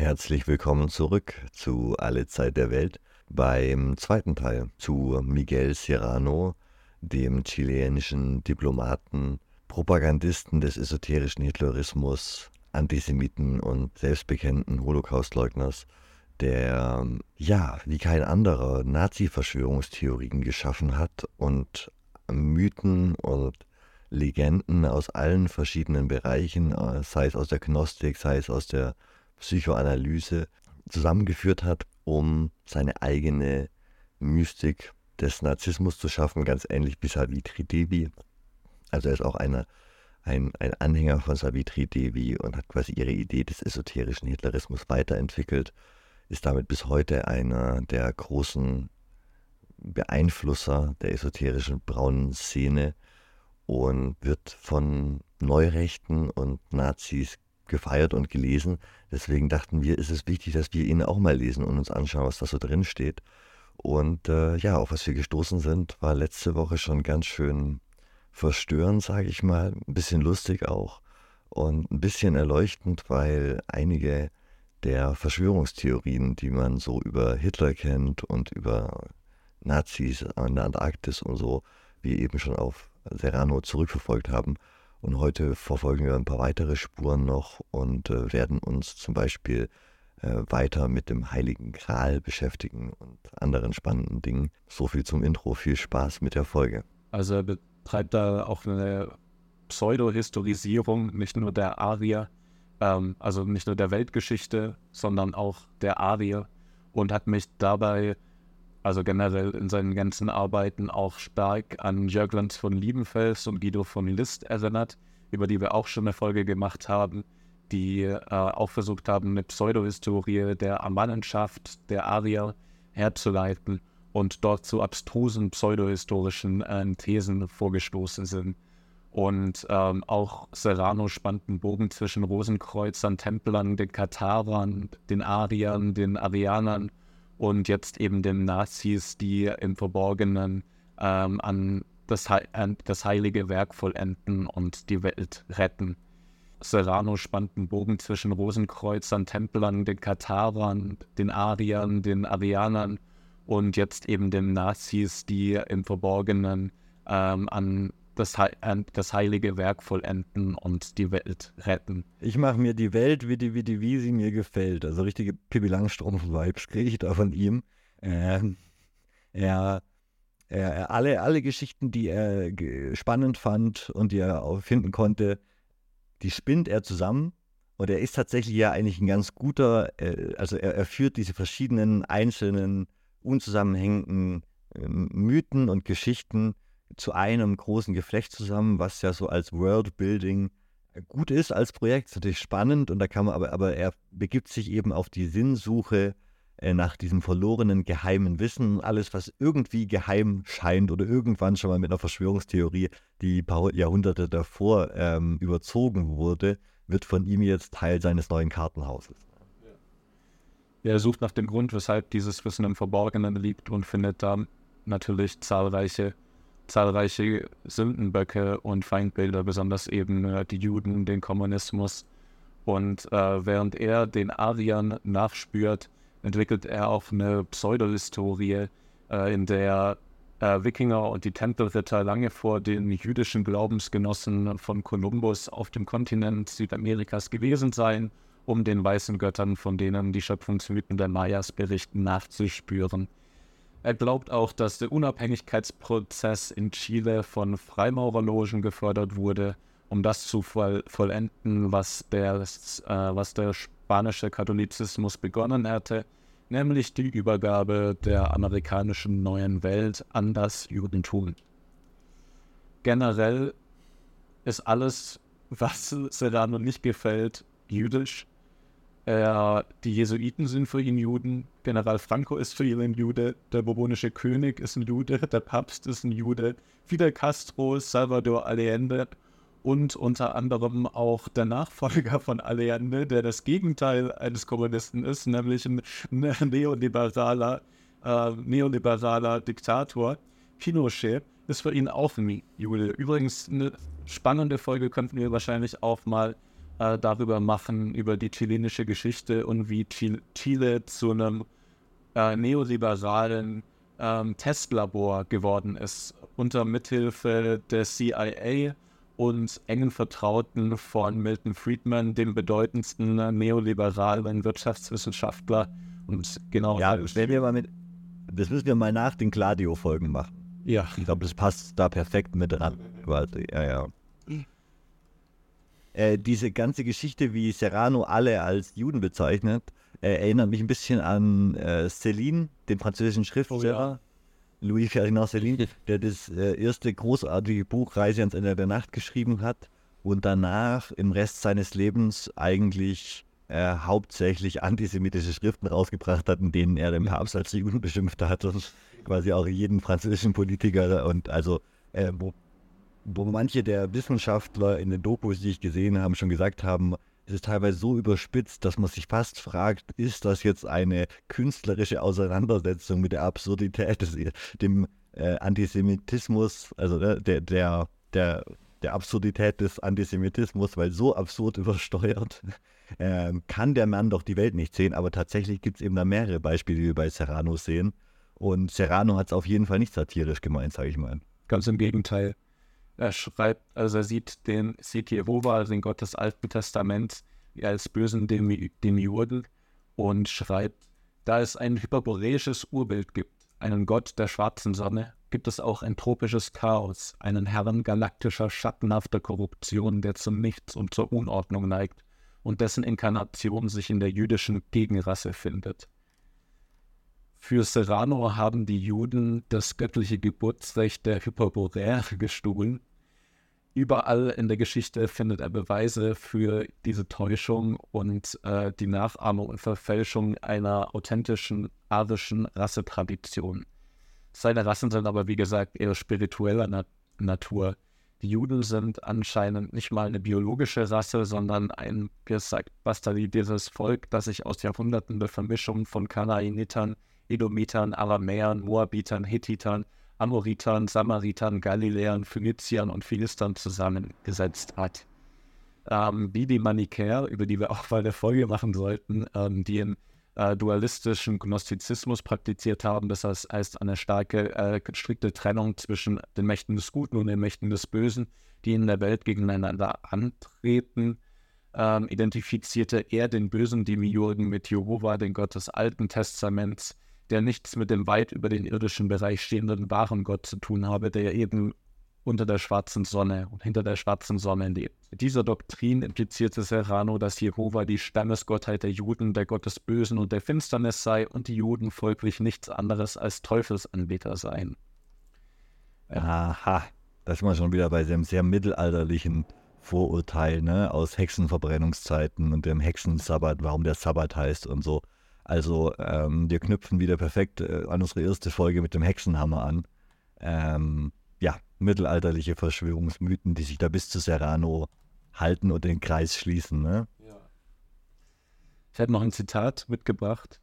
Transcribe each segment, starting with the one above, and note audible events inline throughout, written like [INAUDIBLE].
Herzlich willkommen zurück zu Alle Zeit der Welt beim zweiten Teil zu Miguel Serrano, dem chilenischen Diplomaten, Propagandisten des esoterischen Hitlerismus, Antisemiten und selbstbekannten Holocaustleugners, der ja wie kein anderer Nazi-Verschwörungstheorien geschaffen hat und Mythen und Legenden aus allen verschiedenen Bereichen, sei es aus der Gnostik, sei es aus der Psychoanalyse zusammengeführt hat, um seine eigene Mystik des Narzissmus zu schaffen, ganz ähnlich wie Savitri Devi. Also er ist auch eine, ein, ein Anhänger von Savitri Devi und hat quasi ihre Idee des esoterischen Hitlerismus weiterentwickelt, ist damit bis heute einer der großen Beeinflusser der esoterischen braunen Szene und wird von Neurechten und Nazis gefeiert und gelesen. Deswegen dachten wir, ist es wichtig, dass wir ihn auch mal lesen und uns anschauen, was da so drin steht. Und äh, ja, auf was wir gestoßen sind, war letzte Woche schon ganz schön verstörend, sage ich mal. Ein bisschen lustig auch und ein bisschen erleuchtend, weil einige der Verschwörungstheorien, die man so über Hitler kennt und über Nazis an der Antarktis und so, wie eben schon auf Serrano zurückverfolgt haben, und heute verfolgen wir ein paar weitere Spuren noch und äh, werden uns zum Beispiel äh, weiter mit dem Heiligen Gral beschäftigen und anderen spannenden Dingen. So viel zum Intro. Viel Spaß mit der Folge. Also er betreibt da auch eine Pseudo-Historisierung, nicht nur der Arier, ähm, also nicht nur der Weltgeschichte, sondern auch der Arier und hat mich dabei also generell in seinen ganzen Arbeiten auch stark an Jörgland von Liebenfels und Guido von List erinnert, über die wir auch schon eine Folge gemacht haben, die äh, auch versucht haben, eine Pseudohistorie der Amannenschaft, der Arier herzuleiten und dort zu abstrusen pseudohistorischen äh, Thesen vorgestoßen sind. Und ähm, auch Serrano spannt einen Bogen zwischen Rosenkreuzern, Templern, den Katharern, den Ariern, den Arianern und jetzt eben den Nazis, die im Verborgenen ähm, an das, an das heilige Werk vollenden und die Welt retten. Serrano spannt einen Bogen zwischen Rosenkreuzern, Templern, den Katharern, den Ariern, den Arianern und jetzt eben den Nazis, die im Verborgenen ähm, an das, das heilige Werk vollenden und die Welt retten. Ich mache mir die Welt, wie die, wie die, wie sie mir gefällt. Also richtige Pippi Langstrumpf-Vibes kriege ich da von ihm. Ähm, er, er, alle, alle Geschichten, die er spannend fand und die er finden konnte, die spinnt er zusammen. Und er ist tatsächlich ja eigentlich ein ganz guter, äh, also er, er führt diese verschiedenen einzelnen, unzusammenhängenden äh, Mythen und Geschichten zu einem großen Geflecht zusammen, was ja so als Worldbuilding gut ist als Projekt, ist natürlich spannend und da kann man aber, aber er begibt sich eben auf die Sinnsuche äh, nach diesem verlorenen geheimen Wissen. Alles, was irgendwie geheim scheint oder irgendwann schon mal mit einer Verschwörungstheorie, die paar Jahrhunderte davor ähm, überzogen wurde, wird von ihm jetzt Teil seines neuen Kartenhauses. Er sucht nach dem Grund, weshalb dieses Wissen im Verborgenen liegt und findet da natürlich zahlreiche zahlreiche Sündenböcke und Feindbilder, besonders eben äh, die Juden, den Kommunismus. Und äh, während er den Ariern nachspürt, entwickelt er auch eine Pseudohistorie, äh, in der äh, Wikinger und die Tempelritter lange vor den jüdischen Glaubensgenossen von Kolumbus auf dem Kontinent Südamerikas gewesen seien, um den weißen Göttern, von denen die Schöpfungsmythen der Mayas berichten, nachzuspüren. Er glaubt auch, dass der Unabhängigkeitsprozess in Chile von Freimaurerlogen gefördert wurde, um das zu voll vollenden, was der, äh, was der spanische Katholizismus begonnen hatte, nämlich die Übergabe der amerikanischen neuen Welt an das Judentum. Generell ist alles, was Serrano nicht gefällt, jüdisch äh, die Jesuiten sind für ihn Juden, General Franco ist für ihn ein Jude, der bourbonische König ist ein Jude, der Papst ist ein Jude, Fidel Castro, Salvador Allende und unter anderem auch der Nachfolger von Allende, der das Gegenteil eines Kommunisten ist, nämlich ein [LAUGHS] neoliberaler, äh, neoliberaler Diktator. Pinochet ist für ihn auch ein Jude. Übrigens eine spannende Folge könnten wir wahrscheinlich auch mal äh, darüber machen, über die chilenische Geschichte und wie Chile zu einem äh, neoliberalen ähm, Testlabor geworden ist, unter Mithilfe der CIA und engen Vertrauten von Milton Friedman, dem bedeutendsten neoliberalen Wirtschaftswissenschaftler. Und genau. Ja, wenn wir mal mit, das müssen wir mal nach den Gladio-Folgen machen. Ja. Ich glaube, das passt da perfekt mit ran. Ja, ja. Äh, diese ganze Geschichte, wie Serrano alle als Juden bezeichnet, äh, erinnert mich ein bisschen an äh, Céline, den französischen Schriftsteller. Oh, ja. Louis Ferdinand Céline, [LAUGHS] der das äh, erste großartige Buch Reise ans Ende der Nacht geschrieben hat und danach im Rest seines Lebens eigentlich äh, hauptsächlich antisemitische Schriften rausgebracht hat, in denen er den Papst als Juden beschimpft hat und quasi auch jeden französischen Politiker und also äh, wo, wo manche der Wissenschaftler in den Dokus, die ich gesehen habe, schon gesagt haben, es ist teilweise so überspitzt, dass man sich fast fragt, ist das jetzt eine künstlerische Auseinandersetzung mit der Absurdität des, dem äh, Antisemitismus, also ne, der, der, der, der Absurdität des Antisemitismus, weil so absurd [LAUGHS] übersteuert, äh, kann der Mann doch die Welt nicht sehen. Aber tatsächlich gibt es eben da mehrere Beispiele, die wir bei Serrano sehen. Und Serrano hat es auf jeden Fall nicht satirisch gemeint, sage ich mal. Ganz im Gegenteil. Er schreibt, also er sieht den, sieht Jehova, also den Gott des Alten Testaments, als bösen Demi Demiurgen und schreibt, da es ein hyperboreisches Urbild gibt, einen Gott der schwarzen Sonne, gibt es auch ein tropisches Chaos, einen Herrn galaktischer, schattenhafter Korruption, der zum Nichts und zur Unordnung neigt und dessen Inkarnation sich in der jüdischen Gegenrasse findet. Für Serrano haben die Juden das göttliche Geburtsrecht der Hyperboreer gestohlen überall in der Geschichte findet er Beweise für diese Täuschung und äh, die Nachahmung und Verfälschung einer authentischen arischen Rassetradition. Seine Rassen sind aber, wie gesagt, eher spiritueller Na Natur. Die Juden sind anscheinend nicht mal eine biologische Rasse, sondern ein, wie gesagt, bastardisiertes Volk, das sich aus Jahrhunderten der Vermischung von Kanaanitern, Edomitern, Aramäern, Moabitern, Hittitern, Amoritern, Samaritern, Galiläern, Phöniziern und Philistern zusammengesetzt hat. Ähm, wie die Manichäer, über die wir auch mal eine Folge machen sollten, ähm, die einen äh, dualistischen Gnostizismus praktiziert haben. Das heißt, eine starke, äh, strikte Trennung zwischen den Mächten des Guten und den Mächten des Bösen, die in der Welt gegeneinander antreten. Ähm, identifizierte er den bösen Demiurgen mit Jehova, den Gott des Alten Testaments, der nichts mit dem weit über den irdischen Bereich stehenden wahren Gott zu tun habe, der eben unter der schwarzen Sonne und hinter der schwarzen Sonne lebt. Mit dieser Doktrin implizierte Serrano, dass Jehova die Stammesgottheit der Juden, der Gott des Bösen und der Finsternis sei und die Juden folglich nichts anderes als Teufelsanbeter seien. Aha, da sind wir schon wieder bei dem sehr mittelalterlichen Vorurteil ne, aus Hexenverbrennungszeiten und dem Hexensabbat, warum der Sabbat heißt und so. Also ähm, wir knüpfen wieder perfekt äh, an unsere erste Folge mit dem Hexenhammer an. Ähm, ja, mittelalterliche Verschwörungsmythen, die sich da bis zu Serrano halten und den Kreis schließen. Ne? Ja. Ich hätte noch ein Zitat mitgebracht.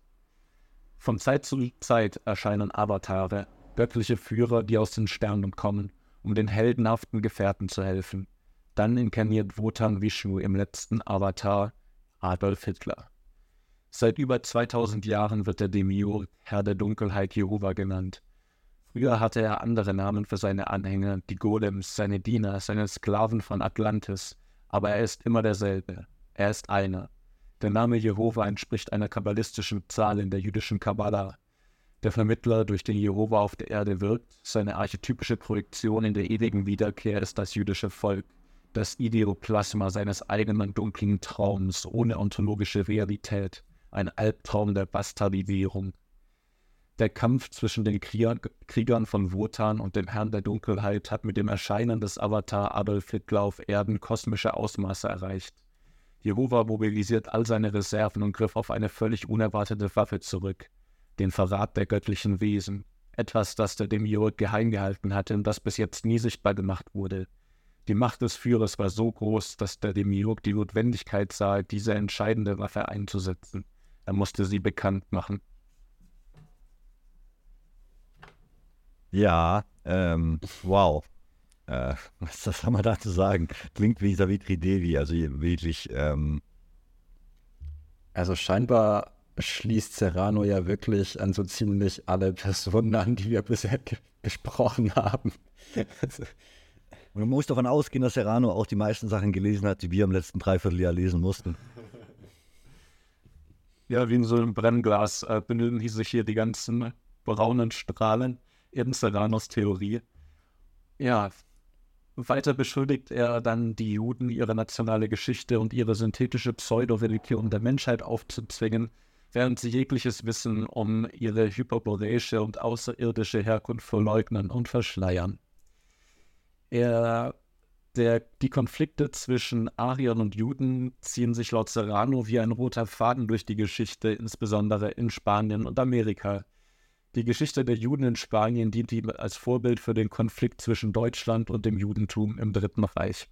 Von Zeit zu Zeit erscheinen Avatare, göttliche Führer, die aus den Sternen kommen, um den heldenhaften Gefährten zu helfen. Dann inkarniert Wotan Vishnu im letzten Avatar Adolf Hitler. Seit über 2000 Jahren wird der Demiurg Herr der Dunkelheit Jehova genannt. Früher hatte er andere Namen für seine Anhänger, die Golems, seine Diener, seine Sklaven von Atlantis, aber er ist immer derselbe. Er ist einer. Der Name Jehova entspricht einer kabbalistischen Zahl in der jüdischen Kabbala. Der Vermittler, durch den Jehova auf der Erde wirkt, seine archetypische Projektion in der ewigen Wiederkehr ist das jüdische Volk, das Ideoplasma seines eigenen dunklen Traums ohne ontologische Realität ein Albtraum der Bastardisierung. Der Kampf zwischen den Kriegern von Wotan und dem Herrn der Dunkelheit hat mit dem Erscheinen des Avatar Adolf Hitler auf Erden kosmische Ausmaße erreicht. Jehova mobilisiert all seine Reserven und griff auf eine völlig unerwartete Waffe zurück, den Verrat der göttlichen Wesen, etwas, das der Demiurg geheim gehalten hatte und das bis jetzt nie sichtbar gemacht wurde. Die Macht des Führers war so groß, dass der Demiurg die Notwendigkeit sah, diese entscheidende Waffe einzusetzen. Er musste sie bekannt machen. Ja, ähm, wow. Äh, was, soll man dazu sagen? Klingt wie Savitri Devi, also wirklich. Ähm also scheinbar schließt Serrano ja wirklich an so ziemlich alle Personen an, die wir bisher besprochen haben. Und man muss davon ausgehen, dass Serrano auch die meisten Sachen gelesen hat, die wir im letzten Dreivierteljahr lesen mussten. Ja, wie in so einem Brennglas äh, benötigen sich hier die ganzen braunen Strahlen in Serranos Theorie. Ja, weiter beschuldigt er dann die Juden, ihre nationale Geschichte und ihre synthetische Pseudo-Religion der Menschheit aufzuzwingen, während sie jegliches Wissen um ihre hyperboreische und außerirdische Herkunft verleugnen und verschleiern. Er, der, die Konflikte zwischen Ariern und Juden ziehen sich laut Serrano wie ein roter Faden durch die Geschichte, insbesondere in Spanien und Amerika. Die Geschichte der Juden in Spanien dient ihm als Vorbild für den Konflikt zwischen Deutschland und dem Judentum im Dritten Reich.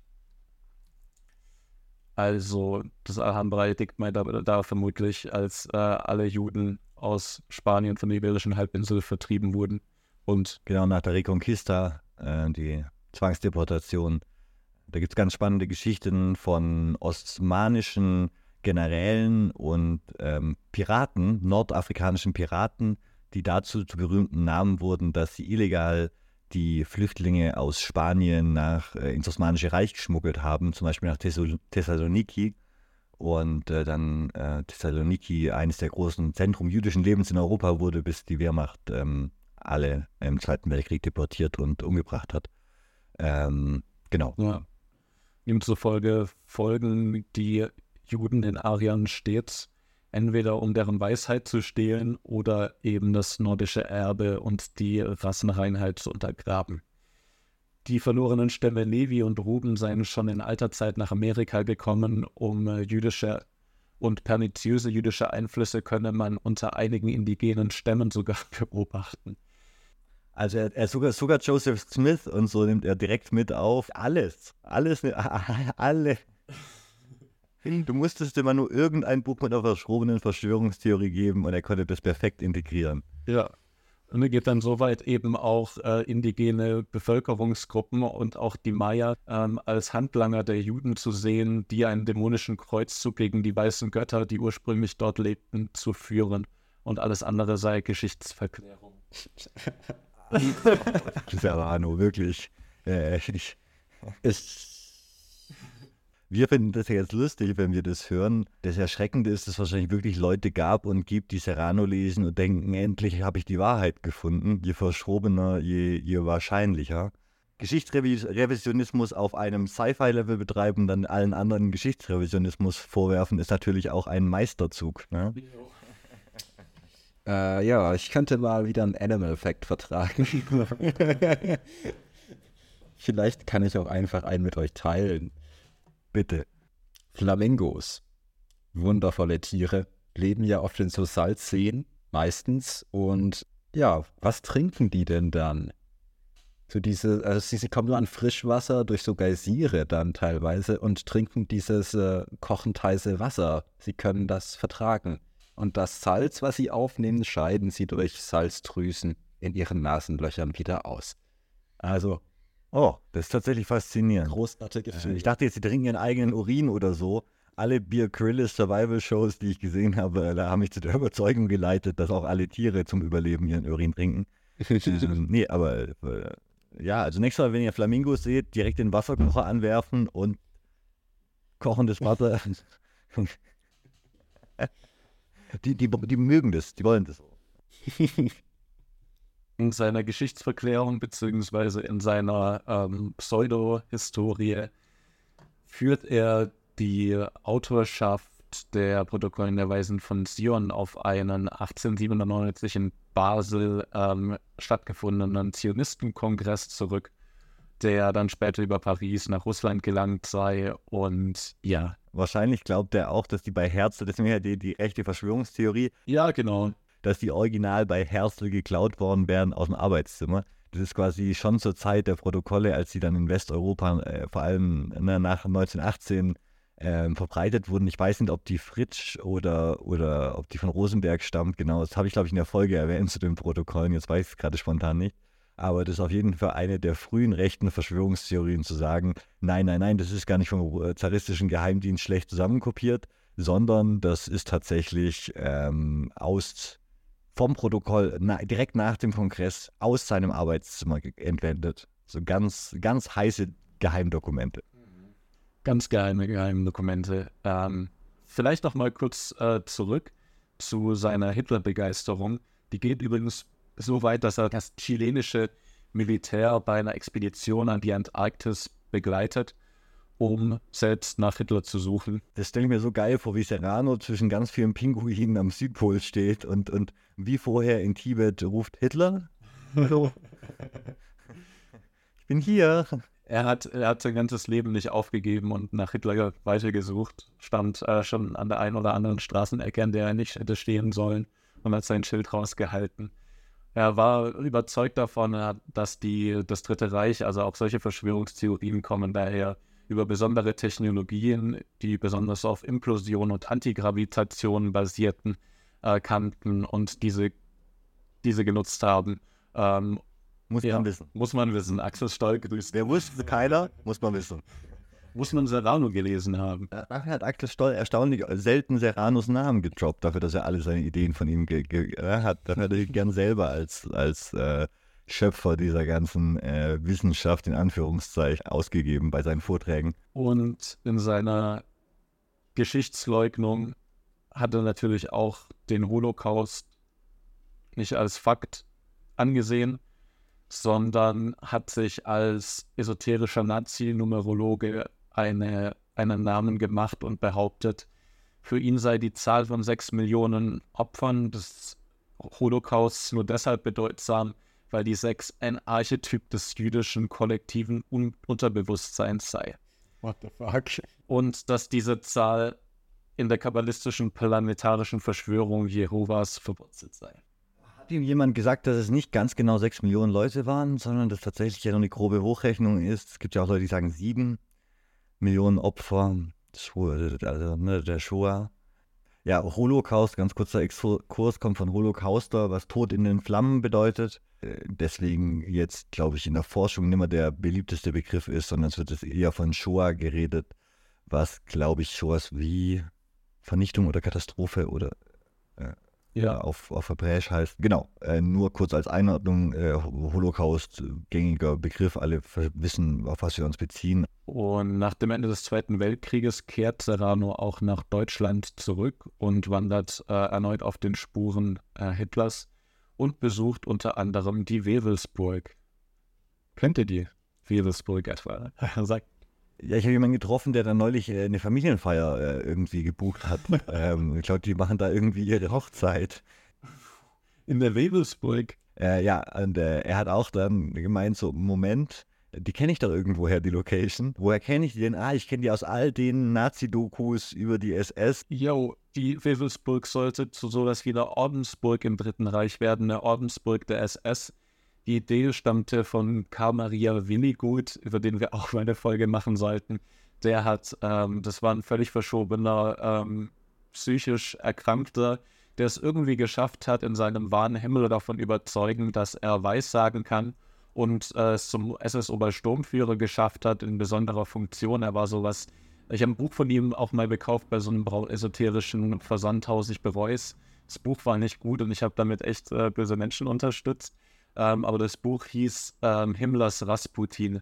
Also, das Alhambra Edikt meint da, da vermutlich, als äh, alle Juden aus Spanien von der Iberischen Halbinsel vertrieben wurden. Und genau nach der Reconquista, äh, die Zwangsdeportation. Da gibt es ganz spannende Geschichten von osmanischen Generälen und ähm, Piraten, nordafrikanischen Piraten, die dazu zu berühmten Namen wurden, dass sie illegal die Flüchtlinge aus Spanien nach, äh, ins Osmanische Reich geschmuggelt haben, zum Beispiel nach Thessaloniki. Und äh, dann äh, Thessaloniki, eines der großen Zentrum jüdischen Lebens in Europa, wurde, bis die Wehrmacht ähm, alle im Zweiten Weltkrieg deportiert und umgebracht hat. Ähm, genau. Ja. Ihm zufolge folgen die Juden den Ariern stets entweder um deren Weisheit zu stehlen oder eben das nordische Erbe und die Rassenreinheit zu untergraben. Die verlorenen Stämme Levi und Ruben seien schon in alter Zeit nach Amerika gekommen, um äh, jüdische und perniziöse jüdische Einflüsse könne man unter einigen indigenen Stämmen sogar [LAUGHS] beobachten. Also er, er sogar, sogar Joseph Smith und so nimmt er direkt mit auf. Alles. Alles, [LAUGHS] alle. Du musstest immer nur irgendein Buch mit einer verschrobenen Verschwörungstheorie geben und er konnte das perfekt integrieren. Ja. Und er geht dann so weit, eben auch äh, indigene Bevölkerungsgruppen und auch die Maya ähm, als Handlanger der Juden zu sehen, die einen dämonischen Kreuzzug gegen die weißen Götter, die ursprünglich dort lebten, zu führen. Und alles andere sei Geschichtsverklärung. [LAUGHS] [LAUGHS] Arno, wirklich. Äh, ich, ich wir finden das ja jetzt lustig, wenn wir das hören. Das Erschreckende ist, dass es wahrscheinlich wirklich Leute gab und gibt, die Serrano lesen und denken, endlich habe ich die Wahrheit gefunden. Je verschrobener, je, je wahrscheinlicher. Geschichtsrevisionismus auf einem Sci-Fi-Level betreiben, dann allen anderen Geschichtsrevisionismus vorwerfen, ist natürlich auch ein Meisterzug. Ne? Äh, ja, ich könnte mal wieder einen Animal Fact vertragen. [LAUGHS] Vielleicht kann ich auch einfach einen mit euch teilen. Bitte. Flamingos, wundervolle Tiere, leben ja oft in so Salzseen, meistens. Und ja, was trinken die denn dann? So diese, also sie, sie kommen nur an Frischwasser durch so Geysire dann teilweise und trinken dieses äh, kochend heiße Wasser. Sie können das vertragen. Und das Salz, was sie aufnehmen, scheiden sie durch Salzdrüsen in ihren Nasenlöchern wieder aus. Also Oh, das ist tatsächlich faszinierend. Großartige Gefühl. Äh, ich dachte jetzt, sie trinken ihren eigenen Urin oder so. Alle Beer Grylls Survival Shows, die ich gesehen habe, da haben mich zu der Überzeugung geleitet, dass auch alle Tiere zum Überleben ihren Urin trinken. ähm, [LAUGHS] nee, aber äh, ja, also nächstes Mal, wenn ihr Flamingos seht, direkt den Wasserkocher anwerfen und kochendes Wasser. [LAUGHS] die, die, die mögen das, die wollen das [LAUGHS] in seiner Geschichtsverklärung beziehungsweise in seiner ähm, Pseudo-Historie führt er die Autorschaft der Protokollen der Weisen von Sion auf einen 1897 in Basel ähm, stattgefundenen Zionistenkongress zurück, der dann später über Paris nach Russland gelangt sei und ja. Wahrscheinlich glaubt er auch, dass die bei Herzl, das ist ja die, die rechte Verschwörungstheorie. Ja, genau dass die original bei Herzl geklaut worden wären aus dem Arbeitszimmer. Das ist quasi schon zur Zeit der Protokolle, als sie dann in Westeuropa, äh, vor allem ne, nach 1918, äh, verbreitet wurden. Ich weiß nicht, ob die Fritsch oder, oder ob die von Rosenberg stammt. Genau, das habe ich, glaube ich, in der Folge erwähnt zu den Protokollen. Jetzt weiß ich es gerade spontan nicht. Aber das ist auf jeden Fall eine der frühen rechten Verschwörungstheorien zu sagen, nein, nein, nein, das ist gar nicht vom äh, zaristischen Geheimdienst schlecht zusammenkopiert, sondern das ist tatsächlich ähm, aus vom Protokoll na, direkt nach dem Kongress aus seinem Arbeitszimmer entwendet. So ganz, ganz heiße Geheimdokumente. Ganz geheime Geheimdokumente. Ähm, vielleicht noch mal kurz äh, zurück zu seiner Hitler-Begeisterung. Die geht übrigens so weit, dass er das chilenische Militär bei einer Expedition an die Antarktis begleitet, um selbst nach Hitler zu suchen. Das stelle ich mir so geil vor, wie Serrano zwischen ganz vielen Pinguinen am Südpol steht und, und wie vorher in Tibet ruft Hitler. Hallo. [LAUGHS] ich bin hier. Er hat, er hat sein ganzes Leben nicht aufgegeben und nach Hitler weitergesucht. Stand äh, schon an der einen oder anderen Straßenecke, an der er nicht hätte stehen sollen und hat sein Schild rausgehalten. Er war überzeugt davon, dass die, das Dritte Reich, also auch solche Verschwörungstheorien kommen daher über besondere Technologien, die besonders auf Implosion und Antigravitation basierten, äh, kannten und diese, diese genutzt haben. Ähm, muss ja, man wissen. Muss man wissen. Axel Stoll grüßt. Wer wusste keiner, muss man wissen muss man Serrano gelesen haben. Dafür hat Axel Stoll erstaunlich selten Serranos Namen gedroppt, dafür, dass er alle seine Ideen von ihm hat. Dafür hat er gern selber als, als äh, Schöpfer dieser ganzen äh, Wissenschaft in Anführungszeichen ausgegeben bei seinen Vorträgen. Und in seiner Geschichtsleugnung hat er natürlich auch den Holocaust nicht als Fakt angesehen, sondern hat sich als esoterischer Nazi-Numerologe eine, einen Namen gemacht und behauptet, für ihn sei die Zahl von sechs Millionen Opfern des Holocausts nur deshalb bedeutsam, weil die sechs ein Archetyp des jüdischen kollektiven Un Unterbewusstseins sei. What the fuck? Und dass diese Zahl in der kabbalistischen planetarischen Verschwörung Jehovas verwurzelt sei. Hat ihm jemand gesagt, dass es nicht ganz genau sechs Millionen Leute waren, sondern dass tatsächlich ja noch eine grobe Hochrechnung ist? Es gibt ja auch Leute, die sagen sieben. Millionen Opfer, also ne, der Shoah. Ja, Holocaust, ganz kurzer Exkurs, kommt von Holocauster, was Tod in den Flammen bedeutet. Äh, deswegen jetzt, glaube ich, in der Forschung nicht mehr der beliebteste Begriff ist, sondern es wird jetzt eher von Shoah geredet, was, glaube ich, Shoahs wie Vernichtung oder Katastrophe oder äh, ja. auf, auf Hebräisch heißt. Genau, äh, nur kurz als Einordnung, äh, Holocaust, gängiger Begriff, alle wissen, auf was wir uns beziehen. Und nach dem Ende des Zweiten Weltkrieges kehrt Serrano auch nach Deutschland zurück und wandert äh, erneut auf den Spuren äh, Hitlers und besucht unter anderem die Wewelsburg. Kennt ihr die? Wewelsburg etwa? [LAUGHS] Sagt ja, ich habe jemanden getroffen, der dann neulich äh, eine Familienfeier äh, irgendwie gebucht hat. [LAUGHS] ähm, ich glaube, die machen da irgendwie ihre Hochzeit. In der Webelsburg. Äh, ja, und äh, er hat auch dann gemeint, so, Moment, die kenne ich doch irgendwoher, die Location. Woher kenne ich die denn? Ah, ich kenne die aus all den Nazi-Dokus über die SS. Jo, die Wewelsburg sollte zu sowas wie der Ordensburg im Dritten Reich werden, eine Ordensburg der SS. Die Idee stammte von Karl Maria Willigut, über den wir auch mal eine Folge machen sollten. Der hat, ähm, das war ein völlig verschobener, ähm, psychisch Erkrankter, der es irgendwie geschafft hat, in seinem wahren Himmel davon überzeugen, dass er Weissagen kann und äh, es zum SS-Obersturmführer geschafft hat in besonderer Funktion. Er war sowas. Ich habe ein Buch von ihm auch mal gekauft bei so einem esoterischen Versandhaus. Ich bereue es. Das Buch war nicht gut und ich habe damit echt äh, böse Menschen unterstützt. Ähm, aber das Buch hieß ähm, Himmlers Rasputin.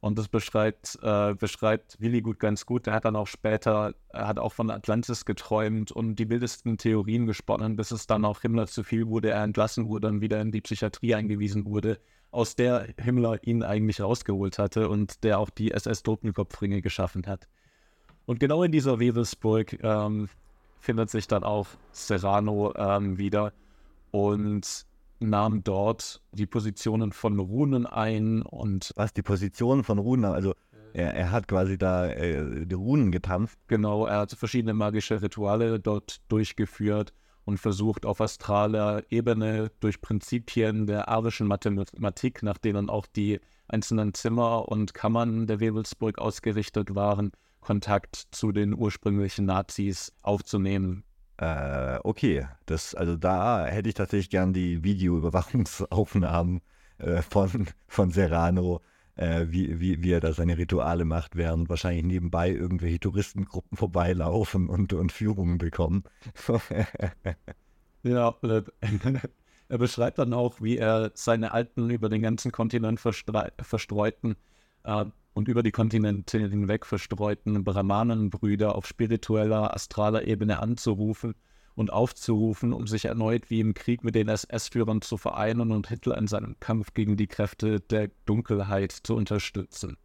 Und das beschreibt, äh, beschreibt Willi gut ganz gut. Er hat dann auch später, er hat auch von Atlantis geträumt und die wildesten Theorien gesponnen, bis es dann auch Himmler zu viel wurde, er entlassen wurde und wieder in die Psychiatrie eingewiesen wurde, aus der Himmler ihn eigentlich rausgeholt hatte und der auch die SS-Totenkopfringe geschaffen hat. Und genau in dieser Wewelsburg ähm, findet sich dann auch Serrano ähm, wieder. Und nahm dort die Positionen von Runen ein und. Was, die Positionen von Runen? Also er, er hat quasi da äh, die Runen getanzt. Genau, er hat verschiedene magische Rituale dort durchgeführt und versucht auf astraler Ebene durch Prinzipien der arischen Mathematik, nach denen auch die einzelnen Zimmer und Kammern der Webelsburg ausgerichtet waren, Kontakt zu den ursprünglichen Nazis aufzunehmen. Äh, okay, das, also da hätte ich tatsächlich gern die Videoüberwachungsaufnahmen äh, von, von Serrano, äh, wie, wie, wie er da seine Rituale macht, während wahrscheinlich nebenbei irgendwelche Touristengruppen vorbeilaufen und, und Führungen bekommen. [LAUGHS] ja, [LAUGHS] er beschreibt dann auch, wie er seine alten, über den ganzen Kontinent verstreuten äh, und über die Kontinente hinweg verstreuten Brahmanenbrüder auf spiritueller, astraler Ebene anzurufen und aufzurufen, um sich erneut wie im Krieg mit den SS-Führern zu vereinen und Hitler in seinem Kampf gegen die Kräfte der Dunkelheit zu unterstützen.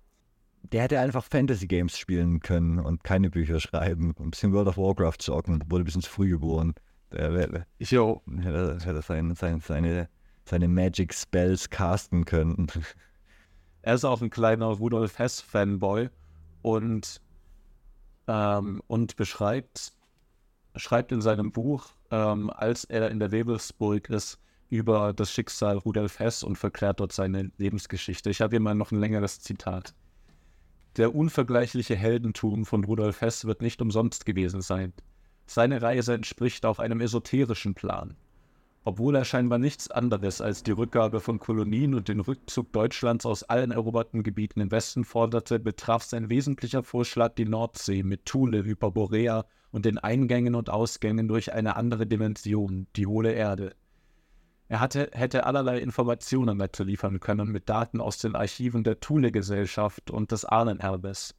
Der hätte einfach Fantasy-Games spielen können und keine Bücher schreiben. Ein bisschen World of Warcraft zocken, wurde ein bisschen zu früh geboren. Der hätte, hätte sein, sein, seine, seine Magic Spells casten können. Er ist auch ein kleiner Rudolf Hess-Fanboy und, ähm, und beschreibt schreibt in seinem Buch, ähm, als er in der Webelsburg ist, über das Schicksal Rudolf Hess und verklärt dort seine Lebensgeschichte. Ich habe hier mal noch ein längeres Zitat. Der unvergleichliche Heldentum von Rudolf Hess wird nicht umsonst gewesen sein. Seine Reise entspricht auch einem esoterischen Plan. Obwohl er scheinbar nichts anderes als die Rückgabe von Kolonien und den Rückzug Deutschlands aus allen eroberten Gebieten im Westen forderte, betraf sein wesentlicher Vorschlag die Nordsee mit Thule, Hyperborea und den Eingängen und Ausgängen durch eine andere Dimension, die hohle Erde. Er hatte, hätte allerlei Informationen dazu liefern können mit Daten aus den Archiven der Thule-Gesellschaft und des Ahnenerbes.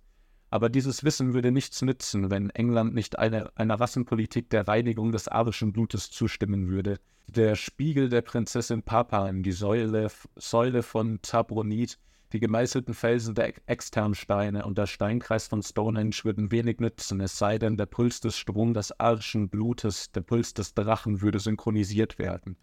Aber dieses Wissen würde nichts nützen, wenn England nicht eine, einer Rassenpolitik der Reinigung des arischen Blutes zustimmen würde. Der Spiegel der Prinzessin Papan, die Säule, Säule von Tabronit, die gemeißelten Felsen der Externsteine und der Steinkreis von Stonehenge würden wenig nützen, es sei denn, der Puls des Strom des arischen Blutes, der Puls des Drachen würde synchronisiert werden.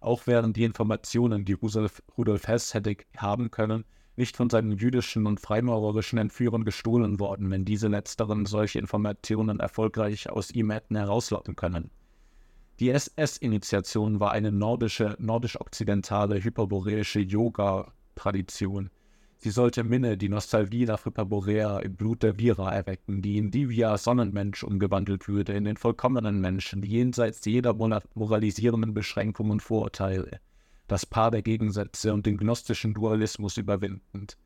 Auch wären die Informationen, die Rudolf Hess hätte haben können, nicht von seinen jüdischen und freimaurerischen Entführern gestohlen worden, wenn diese letzteren solche Informationen erfolgreich aus ihm hätten herauslocken können. Die SS-Initiation war eine nordische, nordisch-okzidentale, hyperboreische Yoga-Tradition, Sie sollte Minne, die Nostalgie nach Hyperborea im Blut der Vira erwecken, die in Divia Sonnenmensch umgewandelt würde, in den vollkommenen Menschen, jenseits jeder moralisierenden Beschränkung und Vorurteile, das Paar der Gegensätze und den gnostischen Dualismus überwindend.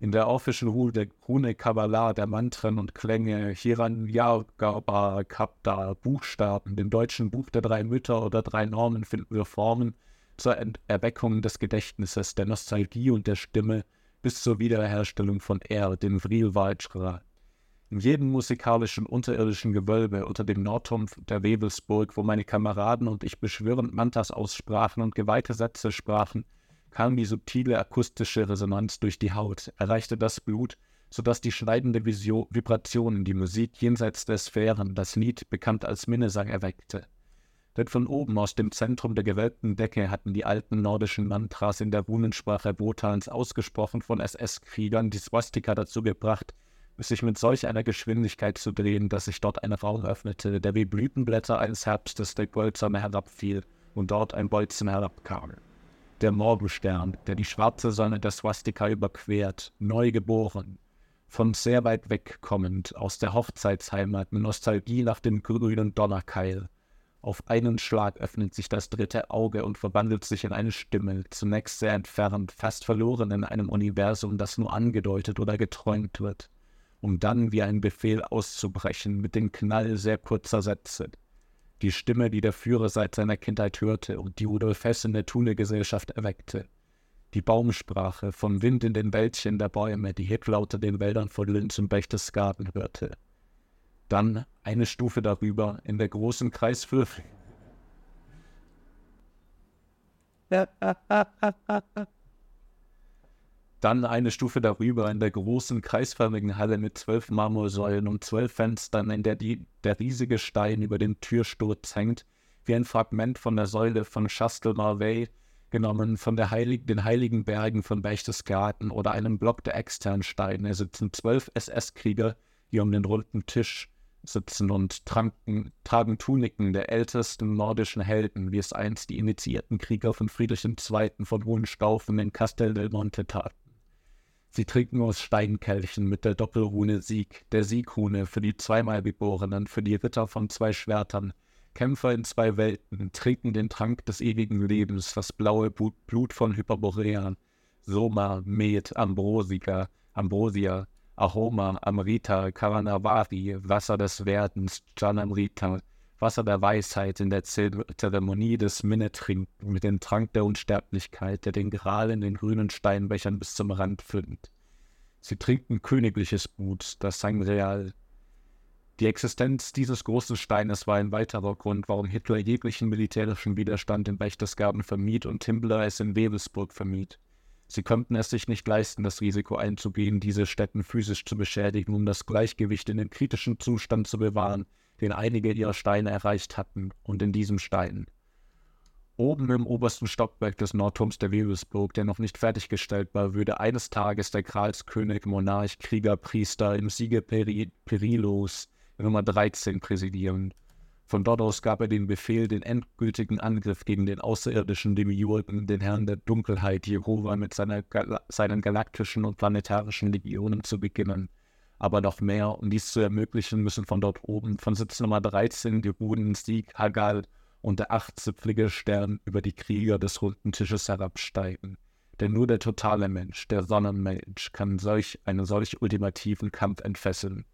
In der orphischen Rune Kabbalah der Mantren und Klänge, Hiranyagaba, Kapda, Buchstaben, dem deutschen Buch der drei Mütter oder drei Normen finden wir Formen zur Erweckung des Gedächtnisses, der Nostalgie und der Stimme, bis zur Wiederherstellung von Er, dem Vrilwaldschra. In jedem musikalischen unterirdischen Gewölbe unter dem Nordturm der Webelsburg, wo meine Kameraden und ich beschwörend Mantas aussprachen und geweihte Sätze sprachen, kam die subtile akustische Resonanz durch die Haut, erreichte das Blut, so dass die schneidende Visio Vibration die Musik jenseits der Sphären, das Lied, bekannt als Minnesang, erweckte. Denn von oben aus dem Zentrum der gewölbten Decke hatten die alten nordischen Mantras in der Runensprache Wotans ausgesprochen von SS-Kriegern die Swastika dazu gebracht, sich mit solch einer Geschwindigkeit zu drehen, dass sich dort ein Raum öffnete, der wie Blütenblätter eines Herbstes der Goldsonne herabfiel und dort ein Bolzen herabkam. Der Morgenstern, der die schwarze Sonne der Swastika überquert, neu geboren, von sehr weit weg kommend, aus der Hochzeitsheimat mit Nostalgie nach dem grünen Donnerkeil, auf einen Schlag öffnet sich das dritte Auge und verwandelt sich in eine Stimme, zunächst sehr entfernt, fast verloren in einem Universum, das nur angedeutet oder geträumt wird, um dann wie ein Befehl auszubrechen mit dem Knall sehr kurzer Sätze. Die Stimme, die der Führer seit seiner Kindheit hörte und die Rudolf Hess in der Thule-Gesellschaft erweckte. Die Baumsprache, vom Wind in den Wäldchen der Bäume, die Hitlaute den Wäldern von Linz und Berchtesgaden hörte. Dann eine Stufe darüber in der großen Kreiswürfel. [LAUGHS] Dann eine Stufe darüber in der großen kreisförmigen Halle mit zwölf Marmorsäulen und zwölf Fenstern, in der die, der riesige Stein über den Türsturz hängt, wie ein Fragment von der Säule von Chastel-Marvey, genommen von Heilig den heiligen Bergen von Berchtesgaden oder einem Block der Externsteine, sitzen zwölf SS-Krieger hier um den runden Tisch, sitzen und tranken, tragen Tuniken der ältesten nordischen Helden, wie es einst die initiierten Krieger von Friedrich II. von Hohenstaufen in Castel del Monte taten. Sie trinken aus Steinkelchen mit der Doppelrune Sieg, der Siegrune für die Zweimalgeborenen, für die Ritter von zwei Schwertern, Kämpfer in zwei Welten, trinken den Trank des ewigen Lebens, das blaue Blut von Hyperborean, Soma, Med, Ambrosia, Ambrosia, Ahoma, Amrita, Karanavari, Wasser des Werdens, Janamrita, Wasser der Weisheit in der Zeremonie des Minnetrinken mit dem Trank der Unsterblichkeit, der den Gral in den grünen Steinbechern bis zum Rand füllt. Sie trinken königliches Blut, das Sangreal. Die Existenz dieses großen Steines war ein weiterer Grund, warum Hitler jeglichen militärischen Widerstand in Berchtesgaden vermied und Himmler es in Wewelsburg vermied. Sie konnten es sich nicht leisten, das Risiko einzugehen, diese Städten physisch zu beschädigen, um das Gleichgewicht in dem kritischen Zustand zu bewahren, den einige ihrer Steine erreicht hatten, und in diesem Stein. Oben im obersten Stockwerk des Nordturms der Wewelsburg, der noch nicht fertiggestellt war, würde eines Tages der Gralskönig, Monarch, Krieger, Priester im Siege Peri Perilos Nummer 13 präsidieren. Von dort aus gab er den Befehl, den endgültigen Angriff gegen den außerirdischen Demiurgen, den Herrn der Dunkelheit, Jehova, mit seiner seinen galaktischen und planetarischen Legionen zu beginnen aber noch mehr. Um dies zu ermöglichen, müssen von dort oben, von Sitz Nummer 13, die Runen Sieg, Hagal und der achtzipflige Stern über die Krieger des runden Tisches herabsteigen. Denn nur der totale Mensch, der Sonnenmensch, kann solch einen solch ultimativen Kampf entfesseln.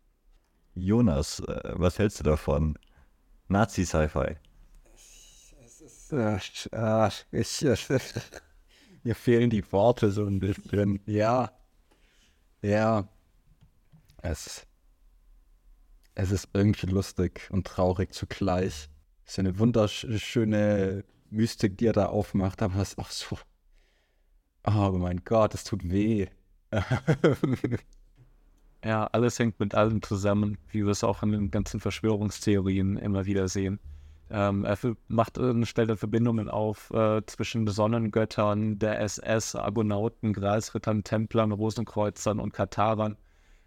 Jonas, äh, was hältst du davon? Nazi-Sci-Fi. Äh, äh, [LAUGHS] mir fehlen die Worte so ein bisschen. Ja. Ja. Es, es ist irgendwie lustig und traurig zugleich. Es ist eine wunderschöne Mystik, die er da aufmacht, aber es ist auch so. Oh mein Gott, es tut weh. [LAUGHS] ja, alles hängt mit allem zusammen, wie wir es auch in den ganzen Verschwörungstheorien immer wieder sehen. Ähm, er macht, äh, stellt Verbindungen auf äh, zwischen Sonnengöttern, der SS, Argonauten, Gralsrittern, Templern, Rosenkreuzern und Katarern.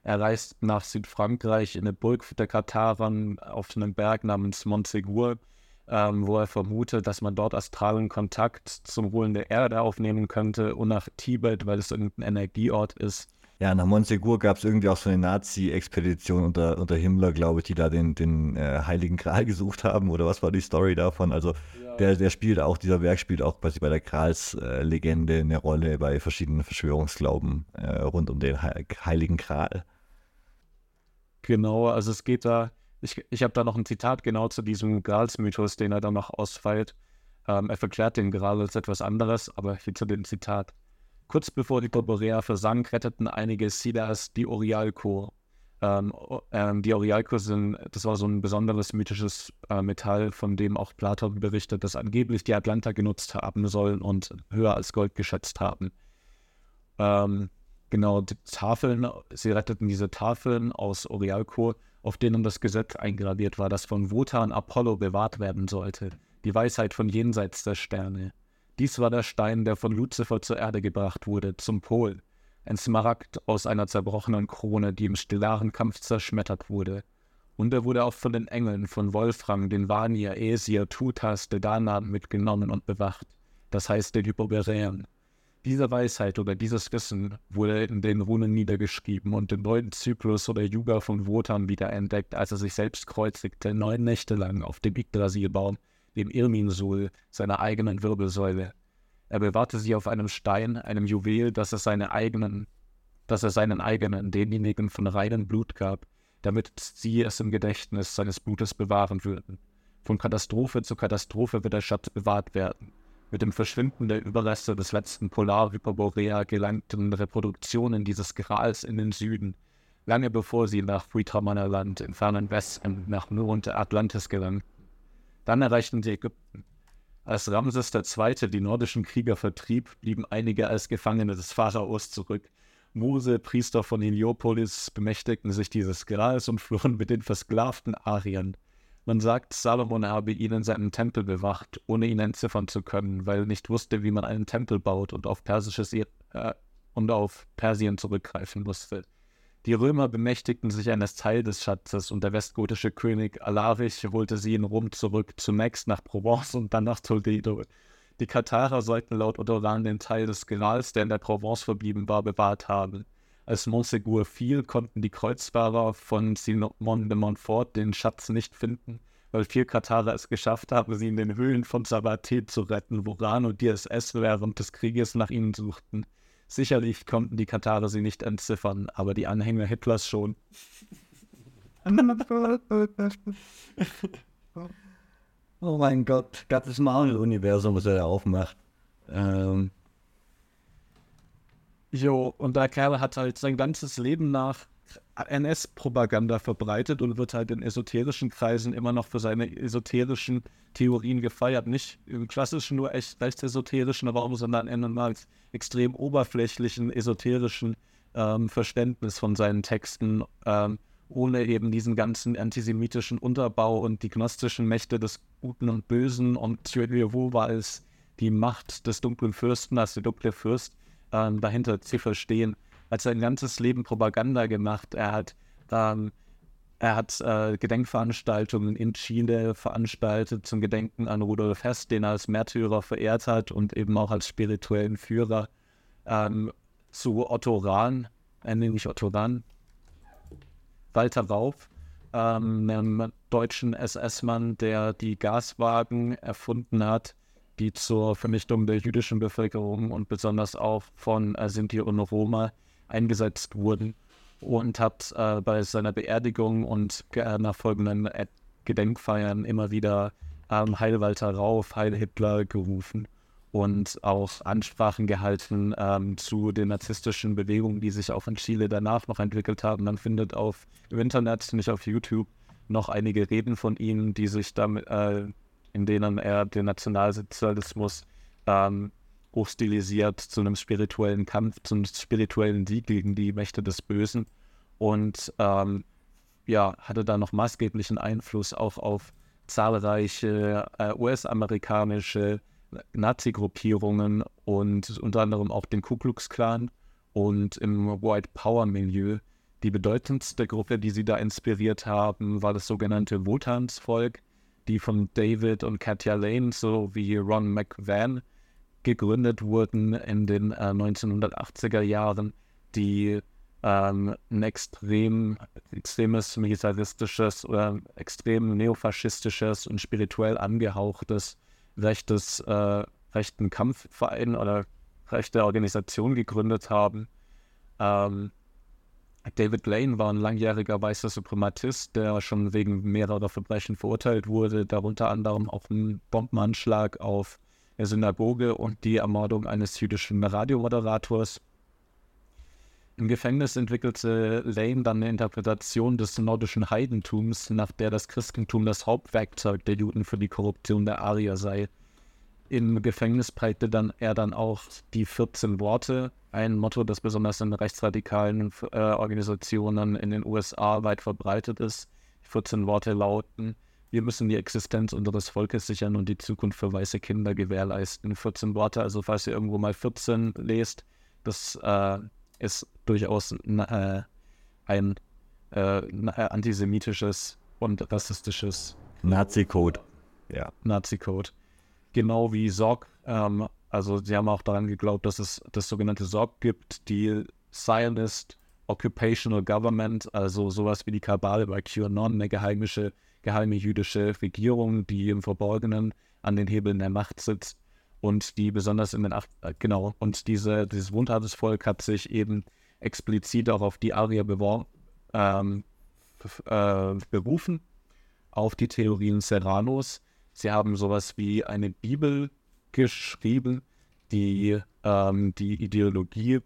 Er reist nach Südfrankreich in eine Burg der Katarern auf einem Berg namens Montsegur, ähm, wo er vermutet, dass man dort astralen Kontakt zum Holen der Erde aufnehmen könnte und nach Tibet, weil es irgendein Energieort ist. Ja, nach Montsegur gab es irgendwie auch so eine Nazi-Expedition unter, unter Himmler, glaube ich, die da den, den äh, Heiligen Gral [LAUGHS] gesucht haben. Oder was war die Story davon? Also ja. der, der spielt auch, dieser Werk spielt auch quasi bei der Grals-Legende äh, eine Rolle bei verschiedenen Verschwörungsglauben äh, rund um den Heiligen Gral. Genau, also es geht da, ich, ich habe da noch ein Zitat genau zu diesem Grals-Mythos, den er da noch ausfeilt. Ähm, er verklärt den Gral als etwas anderes, aber hier zu dem Zitat. Kurz bevor die Borborea versank, retteten einige Sidas die Orialko. Ähm, ähm, die Orialko sind, das war so ein besonderes mythisches äh, Metall, von dem auch Platon berichtet, das angeblich die Atlanter genutzt haben sollen und höher als Gold geschätzt haben. Ähm, Genau, Tafeln, sie retteten diese Tafeln aus Orialko, auf denen das Gesetz eingraviert war, das von Wotan Apollo bewahrt werden sollte, die Weisheit von jenseits der Sterne. Dies war der Stein, der von Luzifer zur Erde gebracht wurde, zum Pol, ein Smaragd aus einer zerbrochenen Krone, die im stellaren Kampf zerschmettert wurde. Und er wurde auch von den Engeln von Wolfram, den Vanir, Aesir, Tutas, Dedanan mitgenommen und bewacht, das heißt den Hypoberäen. Diese Weisheit oder dieses Wissen wurde in den Runen niedergeschrieben und den neuen Zyklus oder Yuga von Wotan wiederentdeckt, als er sich selbst kreuzigte, neun Nächte lang auf dem Yggdrasilbaum, dem Irminsul, seiner eigenen Wirbelsäule. Er bewahrte sie auf einem Stein, einem Juwel, das er seine eigenen, das er seinen eigenen, denjenigen von reinem Blut gab, damit sie es im Gedächtnis seines Blutes bewahren würden. Von Katastrophe zu Katastrophe wird der Schatz bewahrt werden. Mit dem Verschwinden der Überreste des letzten Polarhyperborea gelangten Reproduktionen dieses Grals in den Süden, lange bevor sie nach Fuitramannerland im fernen Westen nach Nur und Atlantis gelangten. Dann erreichten sie Ägypten. Als Ramses II. die nordischen Krieger vertrieb, blieben einige als Gefangene des Pharaos zurück. Mose, Priester von Heliopolis, bemächtigten sich dieses Grals und flohen mit den versklavten Ariern. Man sagt, Salomon habe ihn in seinem Tempel bewacht, ohne ihn entziffern zu können, weil er nicht wusste, wie man einen Tempel baut und auf, persisches, äh, und auf Persien zurückgreifen musste. Die Römer bemächtigten sich eines Teil des Schatzes und der westgotische König Alarich holte sie in Rom zurück, zunächst nach Provence und dann nach Toledo. Die Katarer sollten laut Odoran den Teil des Grals, der in der Provence verblieben war, bewahrt haben. Als Montsegur fiel, konnten die Kreuzfahrer von Simon de Montfort den Schatz nicht finden, weil vier Katarer es geschafft haben, sie in den Höhlen von Sabaté zu retten, wo Ran und DSS während des Krieges nach ihnen suchten. Sicherlich konnten die Katarer sie nicht entziffern, aber die Anhänger Hitlers schon. oh mein Gott, das Marvel-Universum, was er da aufmacht. Ähm. Jo, und der Kerl hat halt sein ganzes Leben nach NS-Propaganda verbreitet und wird halt in esoterischen Kreisen immer noch für seine esoterischen Theorien gefeiert. Nicht im klassischen, nur echt recht esoterischen Raum, sondern in einem extrem oberflächlichen, esoterischen ähm, Verständnis von seinen Texten, ähm, ohne eben diesen ganzen antisemitischen Unterbau und die gnostischen Mächte des Guten und Bösen und wo war es die Macht des dunklen Fürsten als der dunkle Fürst ähm, dahinter zu verstehen hat sein ganzes Leben Propaganda gemacht. Er hat, ähm, er hat äh, Gedenkveranstaltungen in Chile veranstaltet zum Gedenken an Rudolf Hess, den er als Märtyrer verehrt hat und eben auch als spirituellen Führer. Ähm, zu Otto Rahn, äh, nicht Otto Rahn, Walter Rauf, ähm, einem deutschen SS-Mann, der die Gaswagen erfunden hat, die zur Vernichtung der jüdischen Bevölkerung und besonders auch von äh, Sinti und Roma eingesetzt wurden und hat äh, bei seiner Beerdigung und äh, nachfolgenden Gedenkfeiern immer wieder ähm, Heil Walter Rauf, Heil Hitler gerufen und auch Ansprachen gehalten ähm, zu den narzisstischen Bewegungen, die sich auch in Chile danach noch entwickelt haben. Man findet auf im Internet, nicht auf YouTube, noch einige Reden von ihm, die sich damit, äh, in denen er den Nationalsozialismus ähm, hochstilisiert zu einem spirituellen Kampf, zu einem spirituellen Sieg gegen die Mächte des Bösen und ähm, ja, hatte da noch maßgeblichen Einfluss auch auf zahlreiche äh, US-amerikanische Nazi-Gruppierungen und unter anderem auch den Ku Klux Klan und im White Power-Milieu. Die bedeutendste Gruppe, die sie da inspiriert haben, war das sogenannte Wotans-Volk, die von David und Katja Lane sowie Ron McVan gegründet wurden in den äh, 1980er Jahren, die ähm, ein extrem, extremes militaristisches oder extrem neofaschistisches und spirituell angehauchtes rechtes, äh, rechten Kampfverein oder rechte Organisation gegründet haben. Ähm, David Lane war ein langjähriger weißer Suprematist, der schon wegen mehrerer Verbrechen verurteilt wurde, darunter anderem auch ein Bombenanschlag auf der Synagoge und die Ermordung eines jüdischen Radiomoderators. Im Gefängnis entwickelte Lane dann eine Interpretation des nordischen Heidentums, nach der das Christentum das Hauptwerkzeug der Juden für die Korruption der Arier sei. Im Gefängnis prägte dann er dann auch die 14 Worte, ein Motto, das besonders in rechtsradikalen äh, Organisationen in den USA weit verbreitet ist. Die 14 Worte lauten, wir müssen die Existenz unseres Volkes sichern und die Zukunft für weiße Kinder gewährleisten. 14 Worte, also falls ihr irgendwo mal 14 lest, das äh, ist durchaus äh, ein äh, antisemitisches und rassistisches Nazi-Code. Ja. Nazi-Code. Genau wie Sorg. Ähm, also sie haben auch daran geglaubt, dass es das sogenannte Sorg gibt, die Zionist Occupational Government, also sowas wie die Kabale bei QAnon, eine geheimische geheime jüdische Regierung, die im Verborgenen an den Hebeln der Macht sitzt und die besonders in den acht, äh, genau, und diese, dieses Volk hat sich eben explizit auch auf die Arier bewor, ähm, äh, berufen, auf die Theorien Serranos. Sie haben sowas wie eine Bibel geschrieben, die ähm, die Ideologie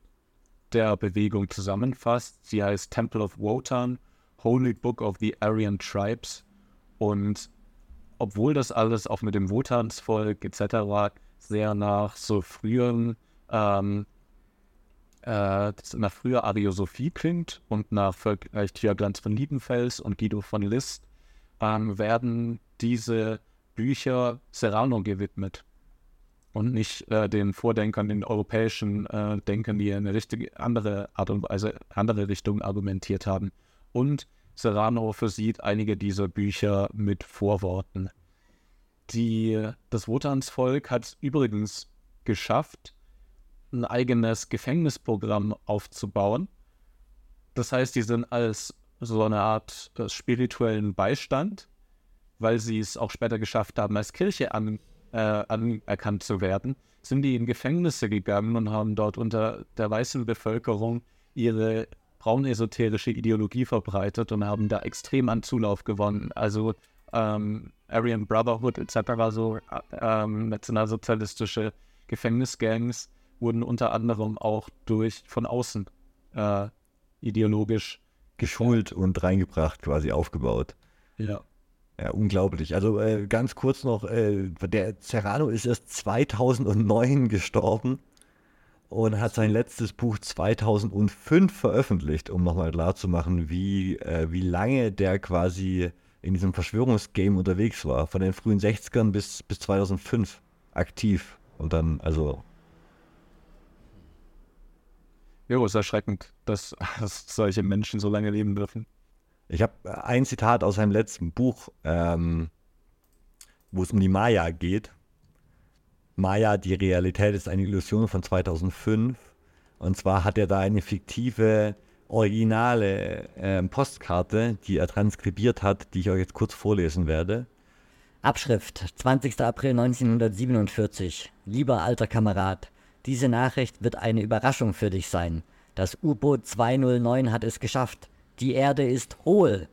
der Bewegung zusammenfasst. Sie heißt Temple of Wotan, Holy Book of the Aryan Tribes. Und obwohl das alles auch mit dem Wotansvolk etc. sehr nach so früheren, ähm, äh, nach früher Ariosophie klingt und nach vielleicht Glanz von Liebenfels und Guido von List, ähm, werden diese Bücher Serrano gewidmet und nicht äh, den Vordenkern, den europäischen äh, Denkern, die in eine richtige, andere Art und Weise, andere Richtung argumentiert haben. Und Serrano versieht einige dieser Bücher mit Vorworten. Die, das Wotansvolk hat übrigens geschafft, ein eigenes Gefängnisprogramm aufzubauen. Das heißt, die sind als so eine Art äh, spirituellen Beistand weil sie es auch später geschafft haben, als Kirche an, äh, anerkannt zu werden, sind die in Gefängnisse gegangen und haben dort unter der weißen Bevölkerung ihre braunesoterische Ideologie verbreitet und haben da extrem an Zulauf gewonnen. Also ähm, Aryan Brotherhood etc., so ähm, nationalsozialistische Gefängnisgangs wurden unter anderem auch durch von außen äh, ideologisch geschult und reingebracht, quasi aufgebaut. Ja. Ja, unglaublich. Also äh, ganz kurz noch, äh, der Serrano ist erst 2009 gestorben und hat sein letztes Buch 2005 veröffentlicht, um nochmal klarzumachen, wie, äh, wie lange der quasi in diesem Verschwörungsgame unterwegs war. Von den frühen 60ern bis, bis 2005 aktiv. Und dann, also. Jo, ist erschreckend, dass, [LAUGHS] dass solche Menschen so lange leben dürfen. Ich habe ein Zitat aus seinem letzten Buch, ähm, wo es um die Maya geht. Maya, die Realität ist eine Illusion von 2005. Und zwar hat er da eine fiktive, originale äh, Postkarte, die er transkribiert hat, die ich euch jetzt kurz vorlesen werde. Abschrift, 20. April 1947. Lieber alter Kamerad, diese Nachricht wird eine Überraschung für dich sein. Das U-Boot 209 hat es geschafft. Die Erde ist hohl.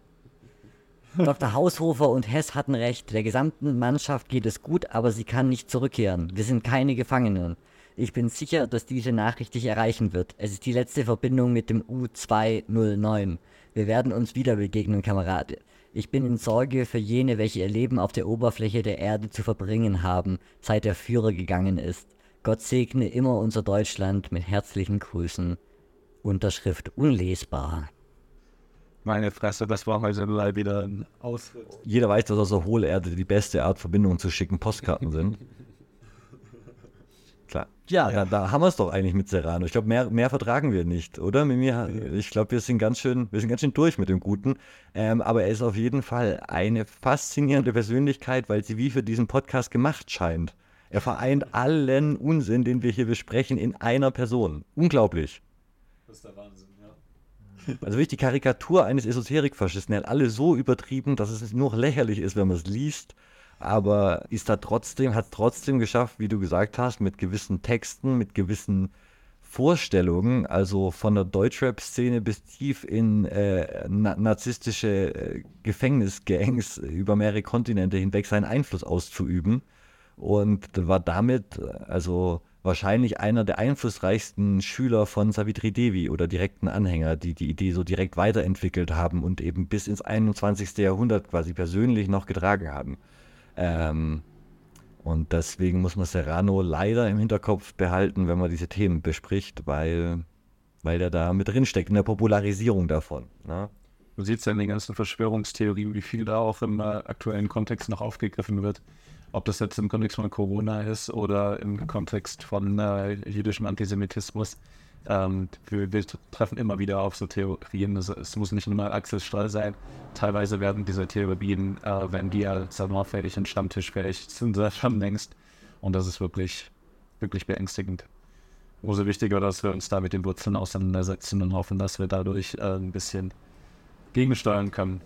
Dr. Haushofer und Hess hatten recht. Der gesamten Mannschaft geht es gut, aber sie kann nicht zurückkehren. Wir sind keine Gefangenen. Ich bin sicher, dass diese Nachricht dich erreichen wird. Es ist die letzte Verbindung mit dem U209. Wir werden uns wieder begegnen, Kamerad. Ich bin in Sorge für jene, welche ihr Leben auf der Oberfläche der Erde zu verbringen haben, seit der Führer gegangen ist. Gott segne immer unser Deutschland mit herzlichen Grüßen. Unterschrift unlesbar. Meine Fresse, das war heute mal wieder ein Ausritt. Jeder weiß, dass aus der Hohlerde die beste Art, Verbindungen zu schicken Postkarten sind. [LAUGHS] Klar. Ja, ja, da haben wir es doch eigentlich mit Serrano. Ich glaube, mehr, mehr vertragen wir nicht, oder? Mit mir, ich glaube, wir sind ganz schön, wir sind ganz schön durch mit dem Guten. Ähm, aber er ist auf jeden Fall eine faszinierende Persönlichkeit, weil sie wie für diesen Podcast gemacht scheint. Er vereint allen Unsinn, den wir hier besprechen, in einer Person. Unglaublich. Das ist der Wahnsinn. Also wirklich die Karikatur eines Esoterikfaschisten. Er hat alle so übertrieben, dass es nur lächerlich ist, wenn man es liest. Aber ist da trotzdem, hat trotzdem geschafft, wie du gesagt hast, mit gewissen Texten, mit gewissen Vorstellungen, also von der Deutschrap-Szene bis tief in äh, na narzisstische äh, Gefängnisgangs über mehrere Kontinente hinweg seinen Einfluss auszuüben. Und war damit, also wahrscheinlich einer der einflussreichsten Schüler von Savitri Devi oder direkten Anhänger, die die Idee so direkt weiterentwickelt haben und eben bis ins 21. Jahrhundert quasi persönlich noch getragen haben. Ähm, und deswegen muss man Serrano leider im Hinterkopf behalten, wenn man diese Themen bespricht, weil, weil er da mit drinsteckt in der Popularisierung davon. Ne? Du siehst ja in den ganzen Verschwörungstheorien, wie viel da auch im äh, aktuellen Kontext noch aufgegriffen wird ob das jetzt im Kontext von Corona ist oder im Kontext von äh, jüdischem Antisemitismus. Ähm, wir, wir, treffen immer wieder auf so Theorien. Es, es muss nicht nur Axel Strahl sein. Teilweise werden diese Theorien, äh, wenn die ja salonfähig und stammtischfähig sind, schon längst. Und das ist wirklich, wirklich beängstigend. Umso wichtiger, dass wir uns da mit den Wurzeln auseinandersetzen und hoffen, dass wir dadurch äh, ein bisschen gegensteuern können.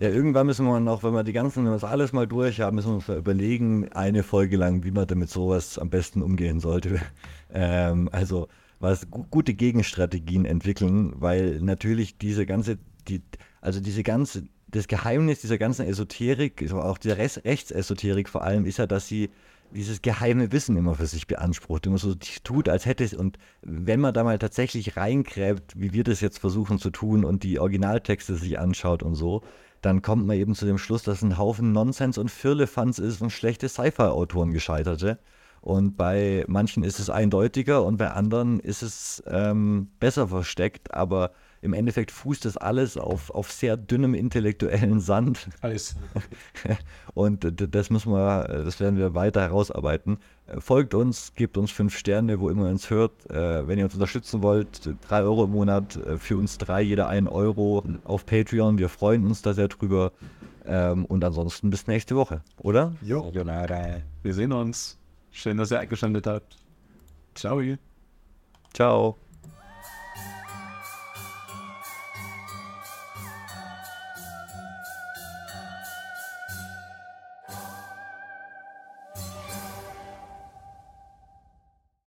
Ja, irgendwann müssen wir noch, wenn wir die ganzen, wenn wir das alles mal durch haben, müssen wir uns überlegen, eine Folge lang, wie man damit sowas am besten umgehen sollte. [LAUGHS] Ähm, also was gute Gegenstrategien entwickeln, weil natürlich diese ganze, die, also diese ganze, das Geheimnis dieser ganzen Esoterik, auch der Rechtsesoterik vor allem, ist ja, dass sie dieses geheime Wissen immer für sich beansprucht, immer so tut, als hätte es, und wenn man da mal tatsächlich reingräbt, wie wir das jetzt versuchen zu tun und die Originaltexte sich anschaut und so, dann kommt man eben zu dem Schluss, dass ein Haufen Nonsens und Firlefanz ist und schlechte Sci-Fi-Autoren gescheiterte. Und bei manchen ist es eindeutiger und bei anderen ist es ähm, besser versteckt, aber im Endeffekt fußt das alles auf, auf sehr dünnem intellektuellen Sand. Alles. [LAUGHS] Und das müssen wir, das werden wir weiter herausarbeiten. Folgt uns, gebt uns fünf Sterne, wo immer ihr uns hört. Äh, wenn ihr uns unterstützen wollt, drei Euro im Monat, äh, für uns drei, jeder ein Euro auf Patreon. Wir freuen uns da sehr drüber. Ähm, und ansonsten bis nächste Woche, oder? Jo. Wir sehen uns. Schön, dass ihr eingeschaltet habt. Ciao. Ciao.